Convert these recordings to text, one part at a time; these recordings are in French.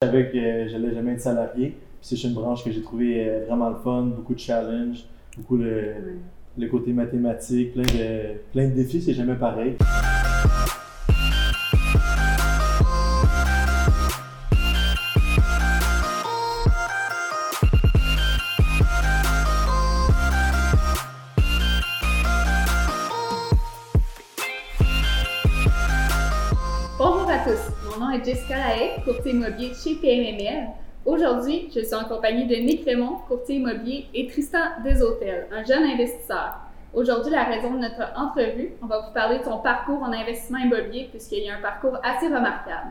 Je savais que j'allais jamais être salarié. Puis c'est une branche que j'ai trouvé euh, vraiment le fun, beaucoup de challenges, beaucoup le, le côté mathématique, plein de, plein de défis, c'est jamais pareil. Courtier immobilier chez PMML. Aujourd'hui, je suis en compagnie de Nick Raymond, courtier immobilier, et Tristan Deshôtels, un jeune investisseur. Aujourd'hui, la raison de notre entrevue, on va vous parler de son parcours en investissement immobilier puisqu'il y a un parcours assez remarquable.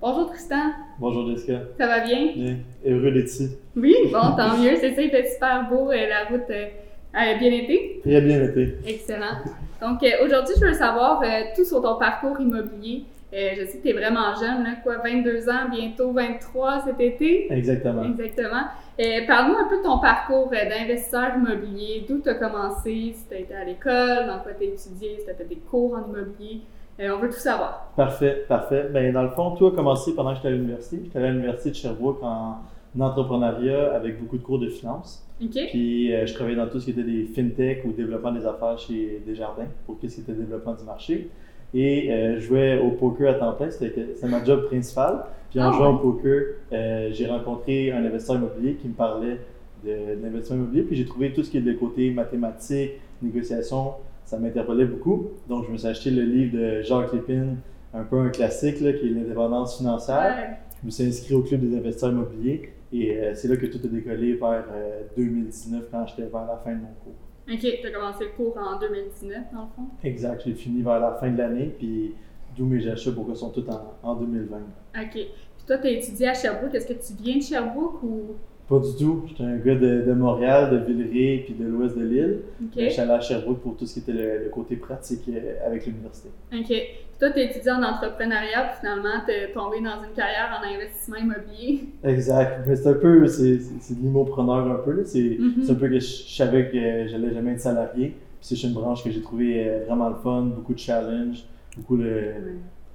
Bonjour Tristan, Bonjour Jessica. ça va bien? Bien. Heureux d'être ici. Oui, bon, tant mieux, c'est ça, il fait super beau, euh, la route euh, a bien été? Très bien été. Excellent. Donc euh, aujourd'hui, je veux savoir euh, tout sur ton parcours immobilier. Euh, je sais que tu es vraiment jeune, là, quoi, 22 ans, bientôt 23 cet été? Exactement. Exactement. Euh, Parle-nous un peu de ton parcours euh, d'investisseur immobilier, d'où tu as commencé, si tu as été à l'école, dans quoi tu as étudié, si tu as fait des cours en immobilier? Euh, on veut tout savoir. Parfait, parfait. Ben, dans le fond, tout a commencé pendant que j'étais à l'université? J'étais à l'université de Sherbrooke en entrepreneuriat avec beaucoup de cours de finance. OK? Puis je travaillais dans tout ce qui était des fintech ou développement des affaires chez Desjardins pour tout ce qui était développement du marché. Et euh, je jouais au poker à temps plein, c'était ma job principale. Puis en Ah jouant ouais. au poker, euh, j'ai rencontré un investisseur immobilier qui me parlait de, de l'investissement immobilier. Puis j'ai trouvé tout ce qui est le côté mathématique, négociation, ça m'interpellait beaucoup. Donc je me suis acheté le livre de Jacques Lépine, un peu un classique, là, qui est l'indépendance financière. Ouais. Je me suis inscrit au club des investisseurs immobiliers et euh, c'est là que tout a décollé vers euh, 2019 quand j'étais vers la fin de mon cours. OK, tu as commencé le cours en 2019, dans le fond? Exact, j'ai fini vers la fin de l'année, puis d'où mes achats pour que sont tous en, en 2020. OK. Puis toi, tu as étudié à Sherbrooke. Est-ce que tu viens de Sherbrooke ou. Pas du tout, j'étais un gars de, de Montréal, de Villeray, puis de l'ouest de l'île. OK. Je suis allé à Sherbrooke pour tout ce qui était le, le côté pratique euh, avec l'université. OK. Puis toi, tu étudié en entrepreneuriat, puis finalement, tu es tombé dans une carrière en investissement immobilier. Exact, mais c'est un peu, c'est de l'immopreneur un peu. C'est Mhm. c'est un peu que je savais que j'allais jamais être salarié, puis c'est une branche que j'ai trouvé euh, vraiment le fun, beaucoup de challenges, beaucoup le,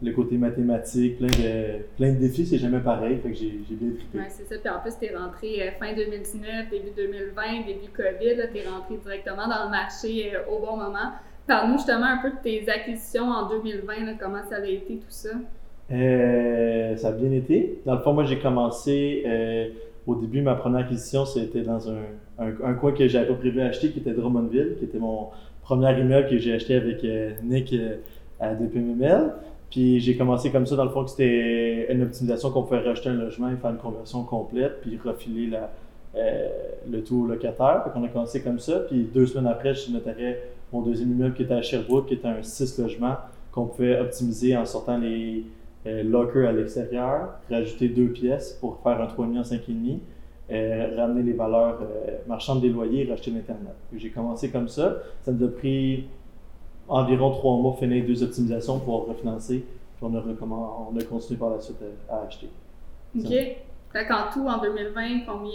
le côté mathématique, plein de, plein de défis, c'est jamais pareil, fait que j'ai j'ai bien trippé. Ouais, c'est ça. Puis en plus, tu es rentré euh, fin 2019, début 2020, début COVID. Tu es rentré directement dans le marché euh, au bon moment. Parle-nous justement un peu de tes acquisitions en 2020, là, comment ça avait été tout ça? Euh, ça a bien été. Dans le fond, moi, j'ai commencé euh, au début, ma première acquisition, c'était dans un, un, un coin que j'avais pas prévu acheter, qui était Drummondville, qui était mon premier immeuble que j'ai acheté avec Nick à DPMML. Puis j'ai commencé comme ça, dans le fond, que c'était une optimisation qu'on pouvait racheter un logement et faire une conversion complète, puis refiler euh, le tout au locataire. Fait qu'on a commencé comme ça. Puis deux semaines après, je notarais mon deuxième immeuble qui était à Sherbrooke, qui était un 6 logements qu'on pouvait optimiser en sortant les euh, lockers à l'extérieur, rajouter deux pièces pour faire un 3,5 en 5,5, euh, ramener les valeurs euh, marchandes des loyers et racheter l'Internet. J'ai commencé comme ça. Ça nous a pris environ trois mois finir deux optimisations pour refinancer. Puis on a, recommen- on a continué par la suite euh, à acheter. OK. Fait qu'en tout, en 2020, combien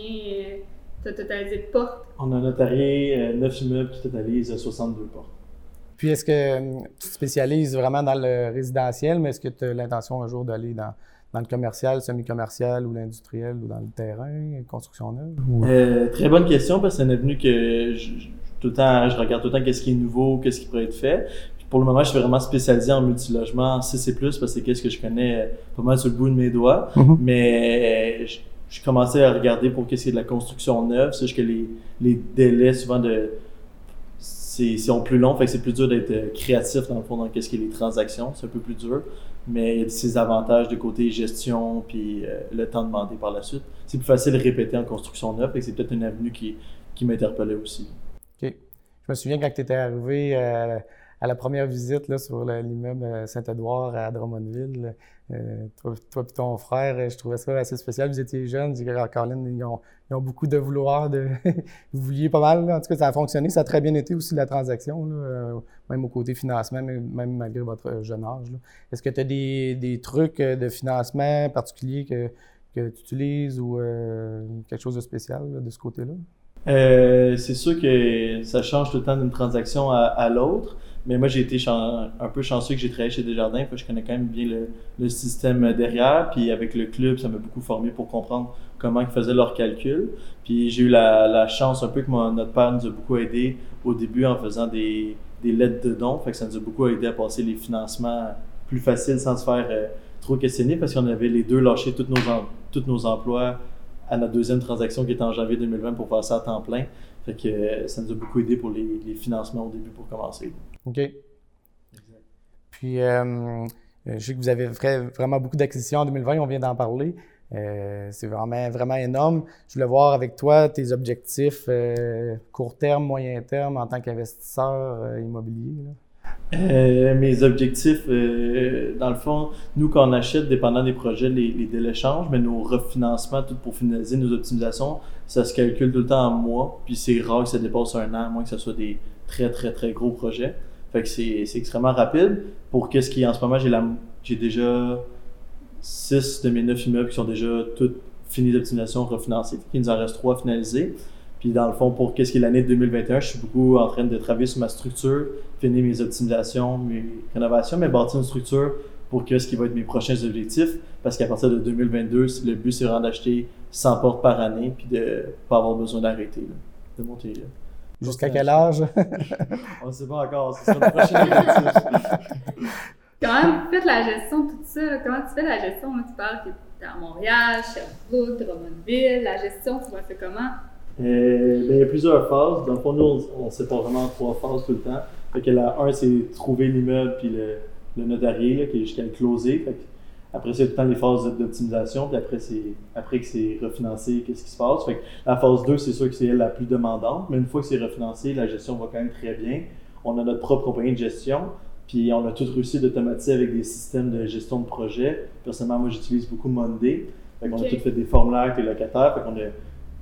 tu as totalisé de portes? On a notarié euh, neuf immeubles qui totalisent 62 portes. Puis est-ce que euh, tu te spécialises vraiment dans le résidentiel, mais est-ce que tu as l'intention un jour d'aller dans, dans le commercial, semi-commercial ou l'industriel ou dans le terrain, construction neuve? ou- Euh, très bonne question parce que c'est une avenue que je, je- tout le temps, je regarde tout le temps qu'est-ce qui est nouveau, qu'est-ce qui pourrait être fait. Puis pour le moment, je suis vraiment spécialisé en multilogement, en 6 et plus parce que c'est qu'est-ce que je connais euh, pas mal sur le bout de mes doigts. Mhm. Mais euh, je, je commençais à regarder pour qu'est-ce qui est de la construction neuve. C'est que les, les délais souvent de c'est sont plus longs, fait que c'est plus dur d'être euh, créatif dans le fond dans qu'est-ce qui est les transactions, c'est un peu plus dur. Mais il y a ses avantages de côté gestion puis euh, le temps demandé par la suite. C'est plus facile de répéter en construction neuve, fait que c'est peut-être une avenue qui, qui m'interpellait aussi. Je me souviens quand tu étais arrivé euh, à la première visite là, sur le- l'immeuble euh, Saint-Édouard à Drummondville, euh, toi, toi et ton frère, je trouvais ça assez spécial. Vous étiez jeunes, Ah, Colin, ils ont, ils ont beaucoup de vouloir. De... Vous vouliez pas mal. En tout cas, ça a fonctionné. Ça a très bien été aussi la transaction, là, même au côté financement, même, malgré votre jeune âge. Est-ce que tu as des, des trucs de financement particuliers que, que tu utilises ou euh, quelque chose de spécial de ce côté-là? Euh, c'est sûr que ça change tout le temps d'une transaction à, l'autre, Mais moi, j'ai été un peu chanceux que j'ai travaillé chez Desjardins, parce que je connais quand même bien le, système derrière. Puis avec le club, ça m'a beaucoup formé pour comprendre comment ils faisaient leurs calculs. Puis j'ai eu la, chance un peu que notre père nous a beaucoup aidé au début en faisant des, des lettres de dons. Fait que ça nous a beaucoup aidé à passer les financements plus faciles sans se faire euh, trop questionner parce qu'on avait les deux lâché tous nos, tous nos emplois à notre deuxième transaction qui était en janvier 2020 pour faire ça à temps plein. Fait que euh, ça nous a beaucoup aidé pour les, financements au début pour commencer. OK. Puis, euh, je sais que vous avez vraiment beaucoup d'acquisitions en 2020, on vient d'en parler. Euh, c'est vraiment, vraiment énorme. Je voulais voir avec toi tes objectifs court terme, moyen terme en tant qu'investisseur immobilier. Euh, mes objectifs, euh, dans le fond, nous, quand on achète, dépendant des projets, les, les délais changent, mais nos refinancements, tout pour finaliser nos optimisations, ça se calcule tout le temps en mois, puis c'est rare que ça dépasse un an, à moins que ce soit des très, très, très gros projets. Fait que c'est extrêmement rapide. Pour qu'est-ce qui, en ce moment, j'ai déjà 6 de mes 9 immeubles qui sont déjà tous finis d'optimisation refinancés. Il nous en reste 3 finalisés. Puis dans le fond, pour qu'est-ce qui est l'année 2021, je suis beaucoup en train de travailler sur ma structure, finir mes optimisations, mes rénovations, mais bâtir une structure pour qu'est-ce qui va être mes prochains objectifs. Parce qu'à partir de 2022, le but, c'est vraiment d'acheter 100 portes par année, puis de ne pas avoir besoin d'arrêter, de monter. Jusqu'à quel âge? On ne sait pas encore, c'est le prochain objectif. Comment tu fais la gestion de tout ça? Comment tu fais la gestion? tu parles que tu es à Montréal, Sherbrooke, Drummondville. La gestion, tu vois, c'est comment? Euh, ben, il y a plusieurs phases. Dans le fond, nous, on, sait pas vraiment trois phases tout le temps. Fait que la 1, c'est trouver l'immeuble puis le, le notarié, qui est jusqu'à le closer. après, c'est tout le temps les phases d'optimisation. Puis après, c'est, après que c'est refinancé, qu'est-ce qui se passe? Fait que la phase 2, c'est sûr que c'est elle la plus demandante. Mais une fois que c'est refinancé, la gestion va quand même très bien. On a notre propre compagnie de gestion. Puis on a tout réussi d'automatiser avec des systèmes de gestion de projet. Personnellement, moi, j'utilise beaucoup Monday. Fait qu'on a tout fait des formulaires avec les locataires. Fait qu'on a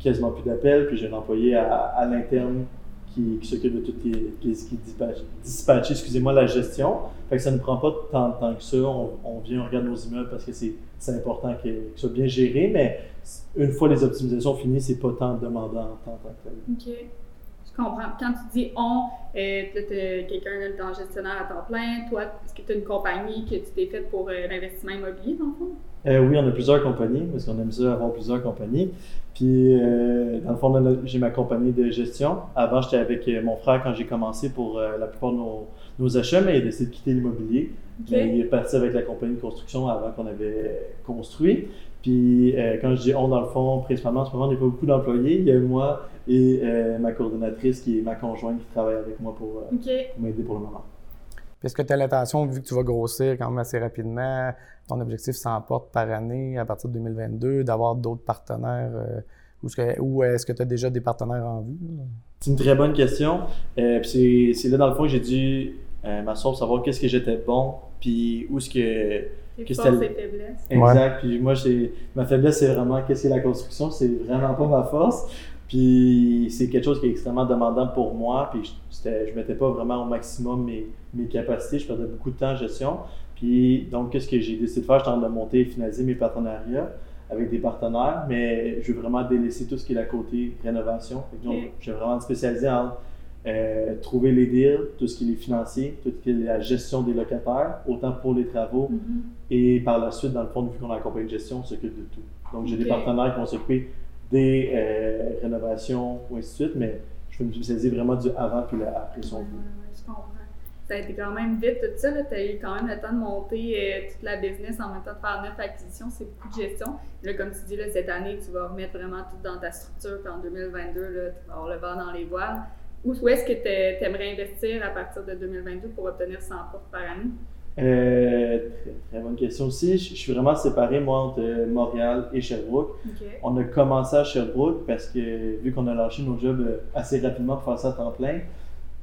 quasiment plus d'appels. Puis j'ai un employé à, à l'interne qui, qui s'occupe de tout ce qui, dispatche, excusez-moi, la gestion. Fait que ça ne prend pas tant de temps que ça. On, on vient, on regarde nos immeubles parce que c'est, important ce soit bien géré, mais une fois les optimisations finies, c'est pas tant demandant en tant que OK. Je comprends. Quand tu dis on, es quelqu'un dans gestionnaire à temps plein, toi, est-ce que tu as une compagnie que tu t'es faite pour euh, l'investissement immobilier, dans le fond? Euh, oui, on a plusieurs compagnies, parce qu'on aime ça avoir plusieurs compagnies. Puis, euh, dans le fond, j'ai ma compagnie de gestion. Avant, j'étais avec euh, mon frère quand j'ai commencé pour euh, la plupart de nos, nos, achats, mais il a décidé de quitter l'immobilier. Mais il est parti avec la compagnie de construction avant qu'on avait construit. Puis, quand je dis on, dans le fond, principalement, en ce moment, on n'est pas beaucoup d'employés. Il y a moi et ma coordonnatrice qui est ma conjointe qui travaille avec moi pour, pour m'aider pour le moment. Est-ce que tu as l'intention, vu que tu vas grossir quand même assez rapidement, ton objectif s'emporte par année à partir de 2022, d'avoir d'autres partenaires euh, ou est-ce que tu as déjà des partenaires en vue? C'est une très bonne question. Euh, c'est là, dans le fond, que j'ai dû euh, m'asseoir pour savoir qu'est-ce que j'étais bon, puis où est-ce que. Forces et faiblesses. Exact. Puis moi, ma faiblesse, c'est vraiment qu'est-ce que la construction. C'est vraiment pas ma force. Puis c'est quelque chose qui est extrêmement demandant pour moi. Puis je ne mettais pas vraiment au maximum mes, mes, capacités. Je perdais beaucoup de temps en gestion. Puis donc, qu'est-ce que j'ai décidé de faire? En train de monter et finaliser mes partenariats avec des partenaires, mais je veux vraiment délaisser tout ce qui est la côté rénovation. Donc, je vais vraiment me spécialiser en euh, trouver les deals, tout ce qui est les financiers, tout ce qui est la gestion des locataires, autant pour les travaux mm-hmm. et par la suite, dans le fond, vu qu'on a de gestion, on s'occupe de tout. Donc, j'ai des partenaires qui vont s'occuper des euh, rénovations ou ainsi de suite, mais je veux me spécialiser vraiment du avant puis après son. Ça a été quand même vite tout ça. Tu as eu quand même le temps de monter euh, toute la business en même temps de faire neuf acquisitions. C'est beaucoup de gestion. Là, comme tu dis, là, cette année, tu vas remettre vraiment tout dans ta structure. Puis en 2022, là, tu vas avoir le vent dans les voiles. Où, où est-ce que tu aimerais investir à partir de 2022 pour obtenir 100 portes par année? Euh, très, bonne question aussi. Je, suis vraiment séparé, moi, entre Montréal et Sherbrooke. On a commencé à Sherbrooke parce que, vu qu'on a lâché nos jobs euh, assez rapidement pour faire ça à temps plein,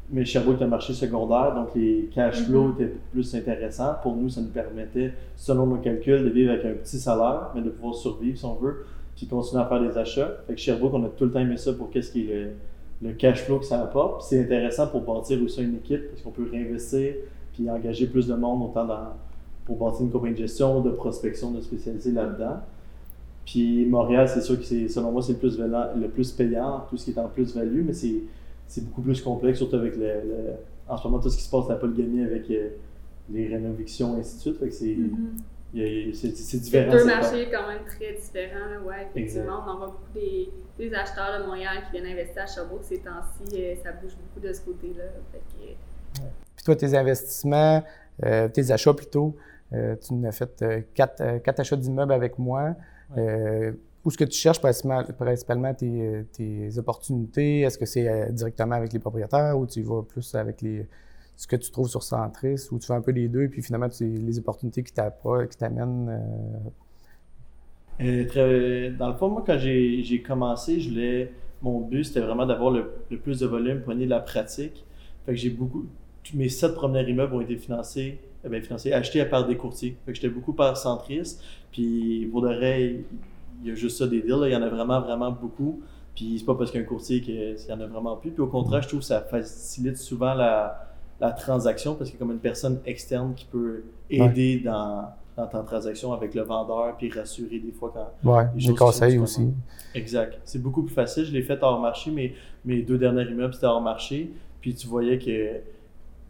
mais Sherbrooke est un marché secondaire, donc les cash flows mm-hmm. étaient plus intéressants. Pour nous, ça nous permettait, selon nos calculs, de vivre avec un petit salaire, mais de pouvoir survivre si on veut, puis continuer à faire des achats. Fait que Sherbrooke, on a tout le temps aimé ça pour qu'est-ce qui est le, cash flow que ça apporte. C'est intéressant pour bâtir aussi une équipe parce qu'on peut réinvestir puis engager plus de monde, autant dans, pour bâtir une compagnie de gestion, de prospection, de spécialiser là-dedans. Puis Montréal, c'est sûr que c'est, selon moi, c'est le plus, le plus payant, tout ce qui est en plus-value, mais c'est, beaucoup plus complexe, surtout avec le, en ce moment, tout ce qui se passe à la polygamie avec euh, les rénovations, et ainsi de suite. Fait que c'est, a- c'est, c'est C'est différent. deux marchés quand même très différents. là, Ouais, effectivement, Exact. on en voit beaucoup des, des acheteurs de Montréal qui viennent investir à Sherbrooke ces temps-ci. euh, ça bouge beaucoup de ce côté-là. Fait que, Puis toi, tes investissements, euh, tes achats plutôt, euh, tu nous as fait euh, quatre, quatre achats d'immeubles avec moi. Euh, où est-ce que tu cherches principalement, principalement tes, tes opportunités? Est-ce que c'est directement avec les propriétaires ou tu y vas plus avec les, ce que tu trouves sur Centris ou tu fais un peu les deux puis finalement tu, les opportunités qui t'amènent? euh, très- dans le fond, moi, quand j'ai commencé, je mon but, c'était vraiment d'avoir le, le plus de volume, pogner de la pratique. Fait que j'ai beaucoup, mes sept premiers immeubles ont été financés, eh bien, financés, achetés par des courtiers. Fait que j'étais beaucoup par centris. Puis, pour de vrai, il y a juste ça des deals, là. il y en a vraiment, vraiment beaucoup. Puis, c'est pas parce qu'un courtier qu'il y en a vraiment plus. Puis, au contraire, je trouve que ça facilite souvent la, la transaction parce qu'il y a comme une personne externe qui peut aider dans, dans ta transaction avec le vendeur puis rassurer des fois quand, ouais, Les sont conseils aussi. Exact. C'est beaucoup plus facile. Je l'ai fait hors marché, mais mes deux derniers immeubles, c'était hors marché. Puis tu voyais que,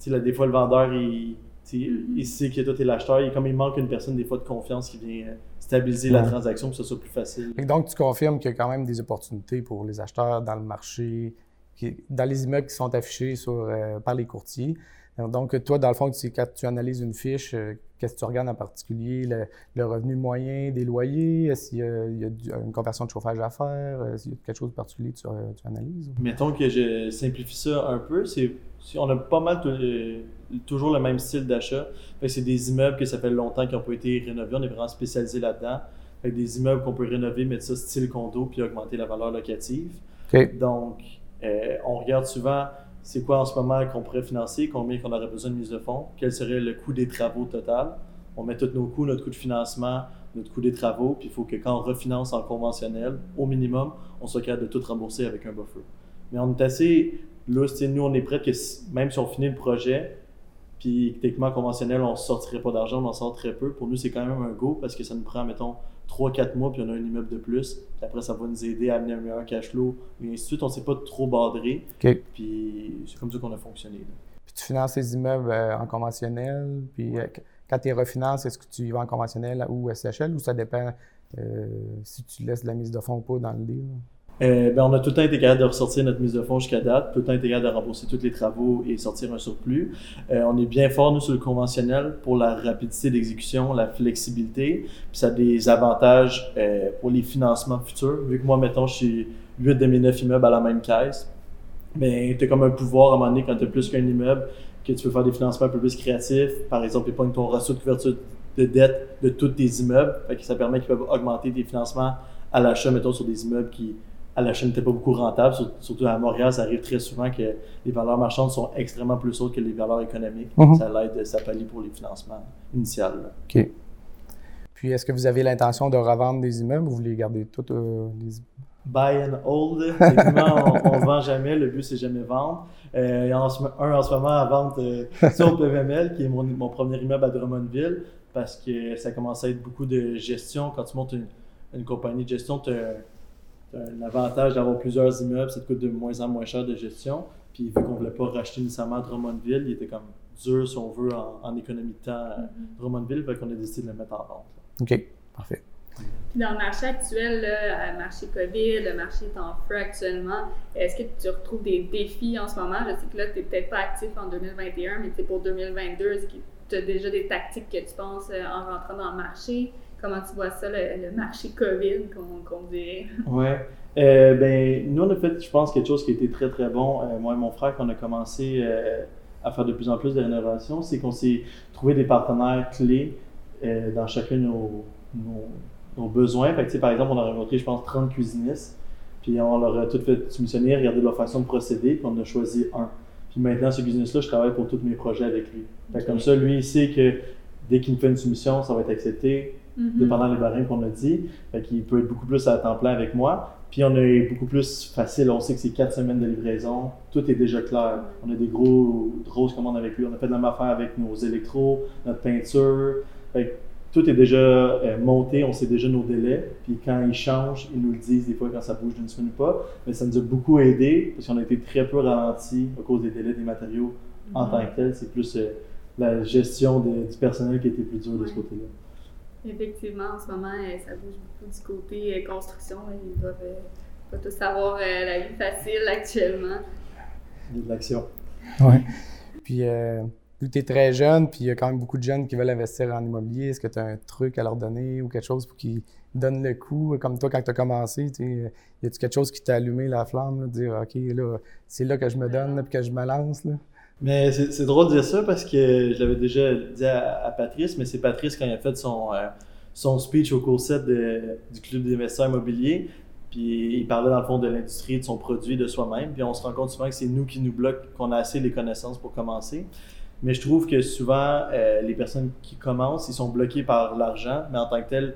là, des fois, le vendeur, il, tu il sait que toi, t'es l'acheteur. Il, comme il manque une personne, des fois, de confiance qui vient euh, stabiliser la transaction pour que ce soit plus facile. Donc, tu confirmes qu'il y a quand même des opportunités pour les acheteurs dans le marché, qui- dans les immeubles qui sont affichés sur, euh, par les courtiers. Donc, toi, dans le fond, tu, quand tu analyses une fiche, euh, qu'est-ce que tu regardes en particulier? Le, le revenu moyen des loyers? Est-ce qu'il y a, du- une conversion de chauffage à faire? Est-ce qu'il y a quelque chose de particulier que tu, euh, tu analyses? Mettons que je simplifie ça un peu, c'est on a pas mal euh, toujours le même style d'achat. C'est des immeubles que ça fait longtemps qui n'ont pas été rénovés. On est vraiment spécialisé là-dedans. Des immeubles qu'on peut rénover, mettre ça style condo, puis augmenter la valeur locative. Donc, euh, on regarde souvent c'est quoi en ce moment qu'on pourrait financer, combien qu'on aurait besoin de mise de fonds, quel serait le coût des travaux total. On met tous nos coûts, notre coût de financement, notre coût des travaux, puis il faut que quand on refinance en conventionnel, au minimum, on soit capable de tout rembourser avec un buffer. Mais on est assez sais, nous on est prêt que même si on finit le projet, puis techniquement conventionnel, on ne sortirait pas d'argent, on en sort très peu. Pour nous, c'est quand même un go parce que ça nous prend, mettons, 3-4 mois, puis on a un immeuble de plus. Puis après, ça va nous aider à amener un meilleur cash flow, et ainsi de suite. On ne s'est pas trop badré. OK. Puis c'est comme ça qu'on a fonctionné. là. Puis tu finances les immeubles euh, en conventionnel, puis euh, qu- quand tu refinances, est-ce que tu y vas en conventionnel ou SHL ou ça dépend euh, si tu laisses de la mise de fonds ou pas dans le deal? Euh, ben, on a tout le temps été capable de ressortir notre mise de fonds jusqu'à date, tout le temps été capable de rembourser tous les travaux et sortir un surplus. Euh, on est bien fort, nous, sur le conventionnel pour la rapidité d'exécution, la flexibilité. Puis ça a des avantages euh, pour les financements futurs. Vu que moi, mettons, je suis 8 de mes 9 immeubles à la même caisse, ben, tu as comme un pouvoir à un moment donné quand tu as plus qu'un immeuble, que tu peux faire des financements un peu plus créatifs. Par exemple, épargne ton ratio de couverture de dette de tous tes immeubles. Fait que ça permet qu'ils peuvent augmenter tes financements à l'achat, mettons, sur des immeubles qui, à l'achat, n'étaient pas beaucoup rentables. Sur- Surtout à Montréal, ça arrive très souvent que les valeurs marchandes sont extrêmement plus hautes que les valeurs économiques. Mhm. Ça l'aide, ça pallie pour les financements initiaux. là. OK. Puis est-ce que vous avez l'intention de revendre des immeubles ou vous voulez garder toutes euh, les Buy and hold. Évidemment, on, on vend jamais. Le but, c'est jamais vendre. Euh, il y en a un en ce moment à vendre euh, sur PVML, qui est mon, mon premier immeuble à Drummondville, parce que ça commence à être beaucoup de gestion. Quand tu montes une, une compagnie de gestion, tu as, un avantage d'avoir plusieurs immeubles. Ça te coûte de moins en moins cher de gestion. Puis, vu qu'on ne voulait pas racheter nécessairement Drummondville, il était comme dur, si on veut, en, en économie de temps à Drummondville. Fait qu'on a décidé de le mettre en vente. OK, parfait. Puis dans le marché actuel, le marché COVID, le marché est en feu actuellement, est-ce que tu retrouves des défis en ce moment? Je sais que là, tu n'es peut-être pas actif en 2021, mais tu sais, pour 2022, est-ce que tu as déjà des tactiques que tu penses euh, en rentrant dans le marché? Comment tu vois ça, le, le marché COVID, qu'on qu'on dirait? Ouais. Euh, ben, nous, on a fait, je pense, quelque chose qui a été très, très bon. Euh, moi et mon frère, quand on a commencé euh, à faire de plus en plus de rénovations, c'est qu'on s'est trouvé des partenaires clés dans chacun de nos, nos, nos besoins. Fait que, par exemple, on a rencontré, je pense, 30 cuisinistes. Puis on leur a tout fait soumissionner, regarder leur façon de procéder, puis on a choisi un. Puis maintenant, ce cuisiniste-là, je travaille pour tous mes projets avec lui. Comme ça, lui, il sait que dès qu'il me fait une soumission, ça va être accepté Mhm. dépendant des barèmes qu'on a dit. Fait qu'il peut être beaucoup plus à temps plein avec moi. Puis on est beaucoup plus facile. On sait que c'est quatre semaines de livraison. Tout est déjà clair. On a des gros, grosses commandes avec lui. On a fait de la même affaire avec nos électros, notre peinture. Fait que tout est déjà euh, monté. On sait déjà nos délais. Puis quand ils changent, ils nous le disent des fois quand ça bouge d'une semaine ou pas. Mais ça nous a beaucoup aidé parce qu'on a été très peu ralenti à cause des délais des matériaux en Mhm. tant que tel. C'est plus euh, la gestion de- du personnel qui était plus dur de ce côté-là. Effectivement, en ce moment, euh, ça bouge beaucoup du côté euh, construction. là. Ils doivent euh, pas tous avoir euh, la vie facile actuellement. Il y a de l'action. Ouais. Puis, euh, vu que tu es très jeune, puis il y a quand même beaucoup de jeunes qui veulent investir en immobilier, est-ce que tu as un truc à leur donner ou quelque chose pour qu'ils donnent le coup? Comme toi, quand tu as commencé, tu sais, y a-tu quelque chose qui t'a allumé la flamme, là, de dire, OK, là, c'est là que je me donne, là, puis que je me lance? Là? Mais c'est drôle de dire ça parce que je l'avais déjà dit à, Patrice, mais c'est Patrice quand il a fait son, euh, son speech au cours 7 de- du Club d'investisseurs immobiliers. Puis il parlait dans le fond de l'industrie, de son produit, de soi-même. Puis on se rend compte souvent que c'est nous qui nous bloquons, qu'on a assez les connaissances pour commencer. Mais je trouve que souvent, euh, les personnes qui commencent, ils sont bloqués par l'argent, mais en tant que tel,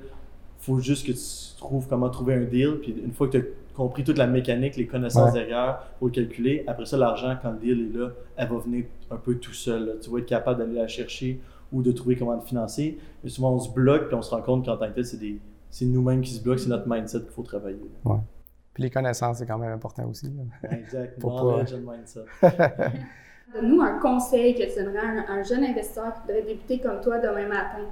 faut juste que tu trouves comment trouver un deal. Puis une fois que tu compris toute la mécanique, les connaissances Ouais. derrière, faut le calculer. Après ça, l'argent, quand le deal est là, elle va venir un peu tout seul. là. Tu vas être capable d'aller la chercher ou de trouver comment le financer. Mais souvent, on se bloque puis on se rend compte qu'en tant que tel, c'est des- c'est nous-mêmes qui se bloquent, c'est notre mindset qu'il faut travailler. Puis les connaissances, c'est quand même important aussi. là. Exact. Pour and mindset. Donne-nous un conseil que tu donnerais à un, un jeune investisseur qui voudrait débuter comme toi demain matin.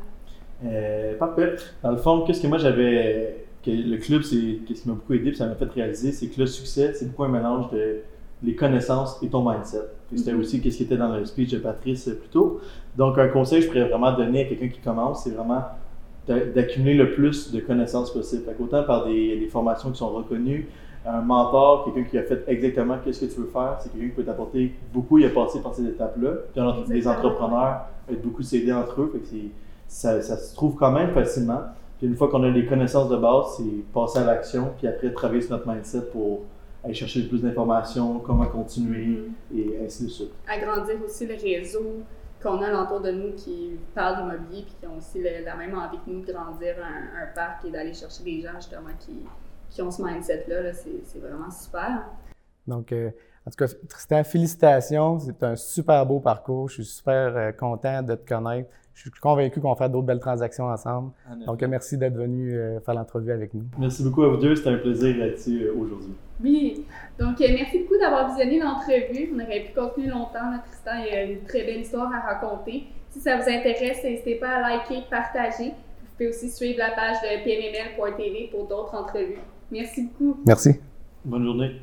Euh, parfait. Dans le fond, qu'est-ce que moi j'avais. Que le club, c'est qu'est-ce qui m'a beaucoup aidé, puis ça m'a fait réaliser, c'est que le succès, c'est beaucoup un mélange de les connaissances et ton mindset. C'était Mhm. aussi qu'est-ce qui était dans le speech de Patrice euh, plus tôt. Donc, un conseil que je pourrais vraiment donner à quelqu'un qui commence, c'est vraiment d'a- d'accumuler le plus de connaissances possible. Fait qu'autant par des, des formations qui sont reconnues, un mentor, quelqu'un qui a fait exactement qu'est-ce que tu veux faire, c'est quelqu'un qui peut t'apporter beaucoup, il a passé par ces étapes-là. Puis les entrepreneurs peuvent beaucoup s'aider entre eux, fait que ça, ça se trouve quand même facilement. Puis une fois qu'on a les connaissances de base, c'est passer à l'action, puis après travailler sur notre mindset pour aller chercher le plus d'informations, comment continuer, et ainsi de suite. Agrandir aussi le réseau qu'on a alentour de nous qui parlent d'immobilier puis qui ont aussi le- la même envie que nous de grandir un, un parc et d'aller chercher des gens justement qui, qui ont ce mindset-là. là. C'est c'est vraiment super. Donc, euh, en tout cas, Tristan, félicitations. C'est un super beau parcours. Je suis super euh, content de te connaître. Je suis convaincu qu'on va faire d'autres belles transactions ensemble. Donc, euh, merci d'être venu euh, faire l'entrevue avec nous. Merci beaucoup à vous deux, c'était un plaisir d'être ici aujourd'hui. Oui, donc euh, merci beaucoup d'avoir visionné l'entrevue. On aurait pu continuer longtemps. là. Tristan il a une très belle histoire à raconter. Si ça vous intéresse, n'hésitez pas à liker, partager. Vous pouvez aussi suivre la page de pmml.tv pour d'autres entrevues. Merci beaucoup. Merci. Bonne journée.